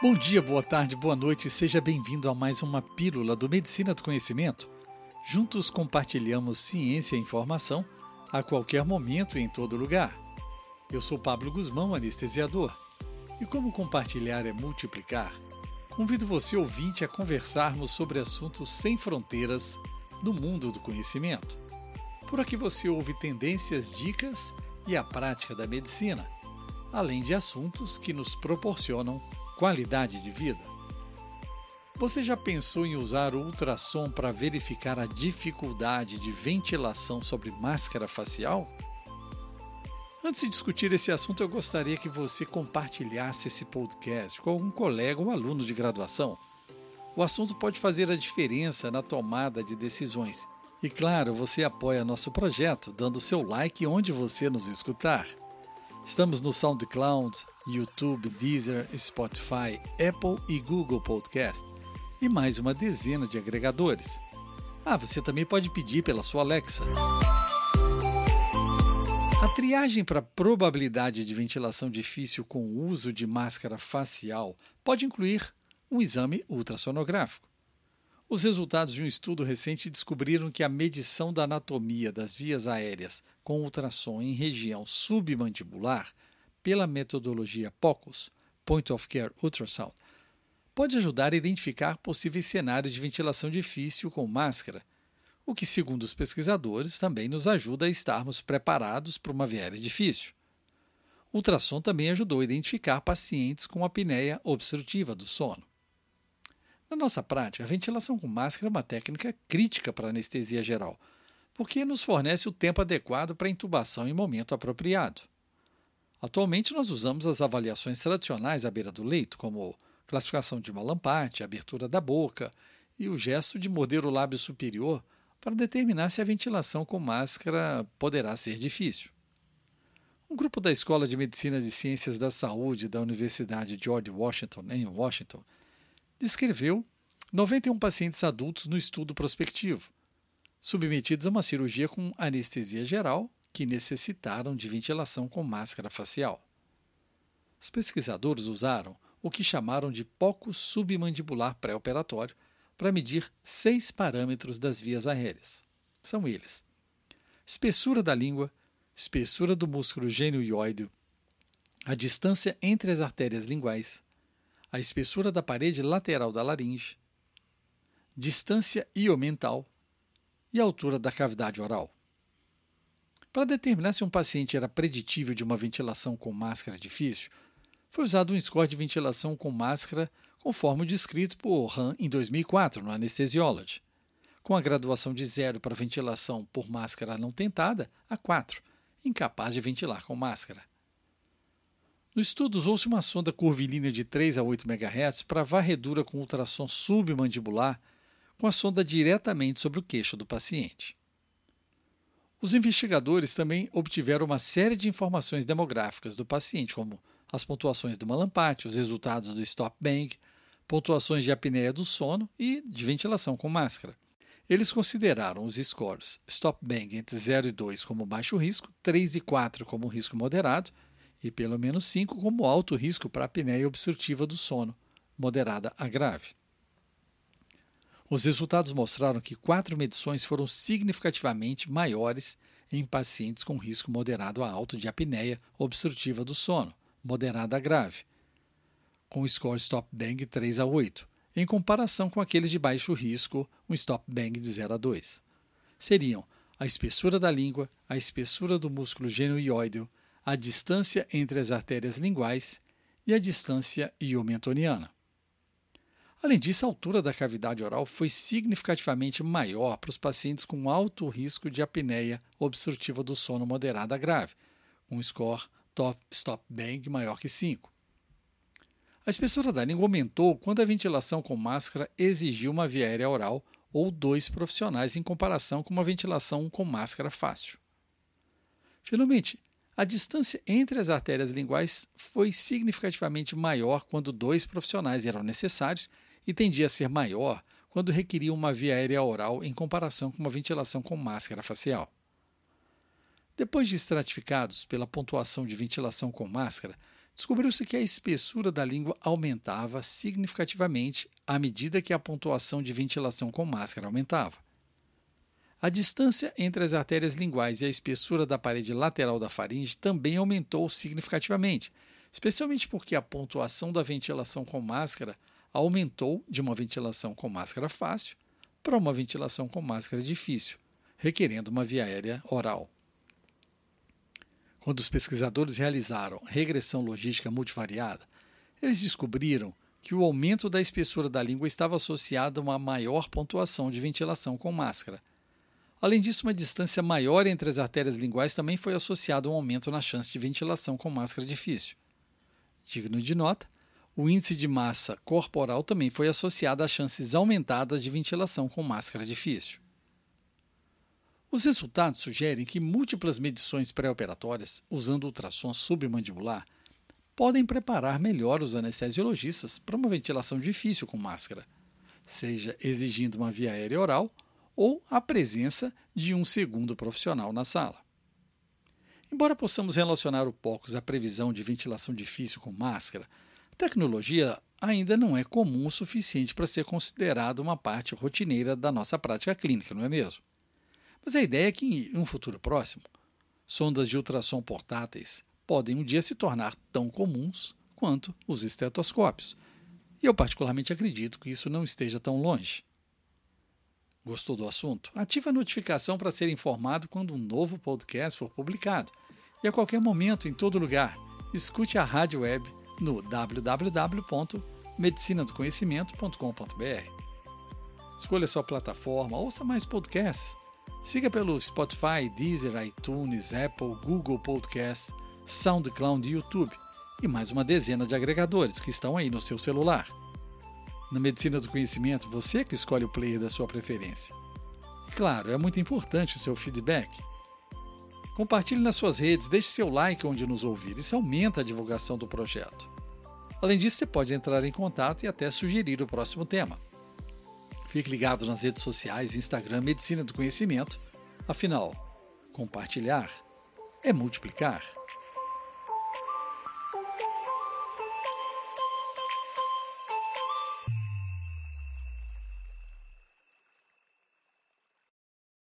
Bom dia, boa tarde, boa noite, seja bem-vindo a mais uma Pílula do Medicina do Conhecimento. Juntos compartilhamos ciência e informação a qualquer momento e em todo lugar. Eu sou Pablo Guzmão, anestesiador. E como compartilhar é multiplicar, convido você, ouvinte, a conversarmos sobre assuntos sem fronteiras no mundo do conhecimento. Por aqui você ouve tendências, dicas e a prática da medicina, além de assuntos que nos proporcionam qualidade de vida. Você já pensou em usar ultrassom para verificar a dificuldade de ventilação sobre máscara facial? Antes de discutir esse assunto, eu gostaria que você compartilhasse esse podcast com algum colega ou aluno de graduação. O assunto pode fazer a diferença na tomada de decisões. E claro, você apoia nosso projeto dando seu like onde você nos escutar. Estamos no SoundCloud, YouTube, Deezer, Spotify, Apple e Google Podcast e mais uma dezena de agregadores. Ah, você também pode pedir pela sua Alexa. A triagem para probabilidade de ventilação difícil com o uso de máscara facial pode incluir um exame ultrassonográfico. Os resultados de um estudo recente descobriram que a medição da anatomia das vias aéreas com ultrassom em região submandibular, pela metodologia POCUS, Point of Care Ultrasound, pode ajudar a identificar possíveis cenários de ventilação difícil com máscara, o que, segundo os pesquisadores, também nos ajuda a estarmos preparados para uma viagem difícil. O ultrassom também ajudou a identificar pacientes com apneia obstrutiva do sono. Na nossa prática, a ventilação com máscara é uma técnica crítica para anestesia geral, porque nos fornece o tempo adequado para intubação em momento apropriado. Atualmente, nós usamos as avaliações tradicionais à beira do leito, como classificação de malampate, abertura da boca e o gesto de morder o lábio superior para determinar se a ventilação com máscara poderá ser difícil. Um grupo da Escola de Medicina de Ciências da Saúde da Universidade George Washington, em Washington, descreveu 91 pacientes adultos no estudo prospectivo, submetidos a uma cirurgia com anestesia geral que necessitaram de ventilação com máscara facial. Os pesquisadores usaram o que chamaram de poco submandibular pré-operatório para medir seis parâmetros das vias aéreas. São eles: espessura da língua, espessura do músculo genioide, a distância entre as artérias linguais, a espessura da parede lateral da laringe, distância iomental e altura da cavidade oral. Para determinar se um paciente era preditível de uma ventilação com máscara difícil, foi usado um score de ventilação com máscara conforme o descrito por Han em 2004 no Anesthesiology, com a graduação de 0 para ventilação por máscara não tentada a 4, incapaz de ventilar com máscara. No estudo, usou-se uma sonda curvilínea de 3 a 8 MHz para varredura com ultrassom submandibular, com a sonda diretamente sobre o queixo do paciente. Os investigadores também obtiveram uma série de informações demográficas do paciente, como as pontuações do malampate, os resultados do stop bang, pontuações de apneia do sono e de ventilação com máscara. Eles consideraram os scores stop bang entre 0 e 2 como baixo risco, 3 e 4 como risco moderado e pelo menos 5 como alto risco para apneia obstrutiva do sono, moderada a grave. Os resultados mostraram que quatro medições foram significativamente maiores em pacientes com risco moderado a alto de apneia obstrutiva do sono, moderada a grave, com o score stop bang 3 a 8, em comparação com aqueles de baixo risco, um stop bang de 0 a 2. Seriam a espessura da língua, a espessura do músculo genioide, a distância entre as artérias linguais e a distância iomentoniana. Além disso, a altura da cavidade oral foi significativamente maior para os pacientes com alto risco de apneia obstrutiva do sono moderada grave, um score top stop bang maior que 5. A espessura da língua aumentou quando a ventilação com máscara exigiu uma via aérea oral ou dois profissionais em comparação com uma ventilação com máscara fácil. Finalmente, a distância entre as artérias linguais foi significativamente maior quando dois profissionais eram necessários e tendia a ser maior quando requeria uma via aérea oral em comparação com uma ventilação com máscara facial. Depois de estratificados pela pontuação de ventilação com máscara, descobriu-se que a espessura da língua aumentava significativamente à medida que a pontuação de ventilação com máscara aumentava. A distância entre as artérias linguais e a espessura da parede lateral da faringe também aumentou significativamente, especialmente porque a pontuação da ventilação com máscara aumentou de uma ventilação com máscara fácil para uma ventilação com máscara difícil, requerendo uma via aérea oral. Quando os pesquisadores realizaram regressão logística multivariada, eles descobriram que o aumento da espessura da língua estava associado a uma maior pontuação de ventilação com máscara. Além disso, uma distância maior entre as artérias linguais também foi associada a um aumento na chance de ventilação com máscara difícil. Digno de nota, o índice de massa corporal também foi associado a chances aumentadas de ventilação com máscara difícil. Os resultados sugerem que múltiplas medições pré-operatórias, usando ultrassom submandibular, podem preparar melhor os anestesiologistas para uma ventilação difícil com máscara, seja exigindo uma via aérea oral ou a presença de um segundo profissional na sala. Embora possamos relacionar o POCUS à previsão de ventilação difícil com máscara, Tecnologia ainda não é comum o suficiente para ser considerada uma parte rotineira da nossa prática clínica, não é mesmo? Mas a ideia é que, em um futuro próximo, sondas de ultrassom portáteis podem um dia se tornar tão comuns quanto os estetoscópios. E eu particularmente acredito que isso não esteja tão longe. Gostou do assunto? Ative a notificação para ser informado quando um novo podcast for publicado. E a qualquer momento, em todo lugar, escute a rádio web no www.medicinadoconhecimento.com.br. Escolha sua plataforma, ouça mais podcasts. Siga pelo Spotify, Deezer, iTunes, Apple, Google Podcasts, SoundCloud e YouTube e mais uma dezena de agregadores que estão aí no seu celular. Na Medicina do Conhecimento, você que escolhe o player da sua preferência. E claro, é muito importante o seu feedback. Compartilhe nas suas redes, deixe seu like onde nos ouvir, isso aumenta a divulgação do projeto. Além disso, você pode entrar em contato e até sugerir o próximo tema. Fique ligado nas redes sociais, Instagram Medicina do Conhecimento. Afinal, compartilhar é multiplicar.